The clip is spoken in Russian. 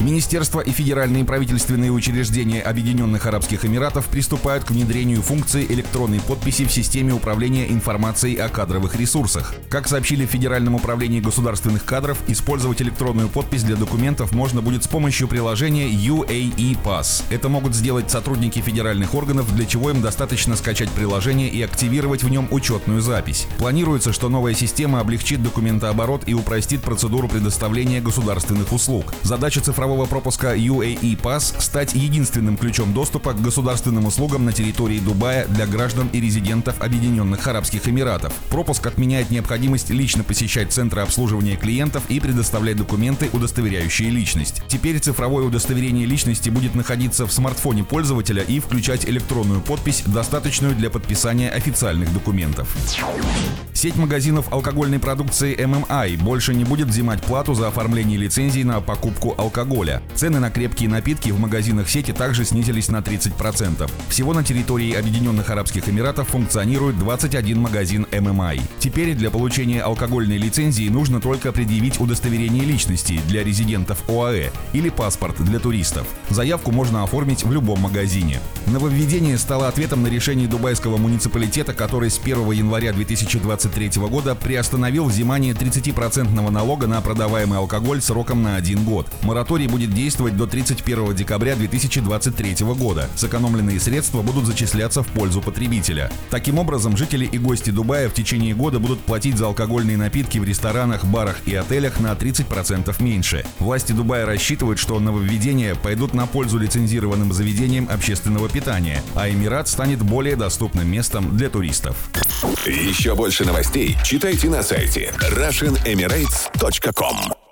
Министерство и федеральные правительственные учреждения Объединенных Арабских Эмиратов приступают к внедрению функции электронной подписи в системе управления информацией о кадровых ресурсах. Как сообщили в Федеральном управлении государственных кадров, использовать электронную подпись для документов можно будет с помощью приложения UAE Pass. Это могут сделать сотрудники федеральных органов, для чего им достаточно скачать приложение и активировать в нем учетную запись. Планируется, что новая система облегчит документооборот и упростит процедуру предоставления государственных услуг. Задача цифрового цифрового пропуска UAE Pass стать единственным ключом доступа к государственным услугам на территории Дубая для граждан и резидентов Объединенных Арабских Эмиратов. Пропуск отменяет необходимость лично посещать центры обслуживания клиентов и предоставлять документы, удостоверяющие личность. Теперь цифровое удостоверение личности будет находиться в смартфоне пользователя и включать электронную подпись, достаточную для подписания официальных документов. Сеть магазинов алкогольной продукции MMI больше не будет взимать плату за оформление лицензий на покупку алкоголя. Цены на крепкие напитки в магазинах сети также снизились на 30%. Всего на территории Объединенных Арабских Эмиратов функционирует 21 магазин MMI. Теперь для получения алкогольной лицензии нужно только предъявить удостоверение личности для резидентов ОАЭ или паспорт для туристов. Заявку можно оформить в любом магазине. Нововведение стало ответом на решение дубайского муниципалитета, который с 1 января 2020 2023 года приостановил взимание 30% налога на продаваемый алкоголь сроком на один год. Мораторий будет действовать до 31 декабря 2023 года. Сэкономленные средства будут зачисляться в пользу потребителя. Таким образом, жители и гости Дубая в течение года будут платить за алкогольные напитки в ресторанах, барах и отелях на 30% меньше. Власти Дубая рассчитывают, что нововведения пойдут на пользу лицензированным заведениям общественного питания, а Эмират станет более доступным местом для туристов. Еще больше новостей читайте на сайте RussianEmirates.com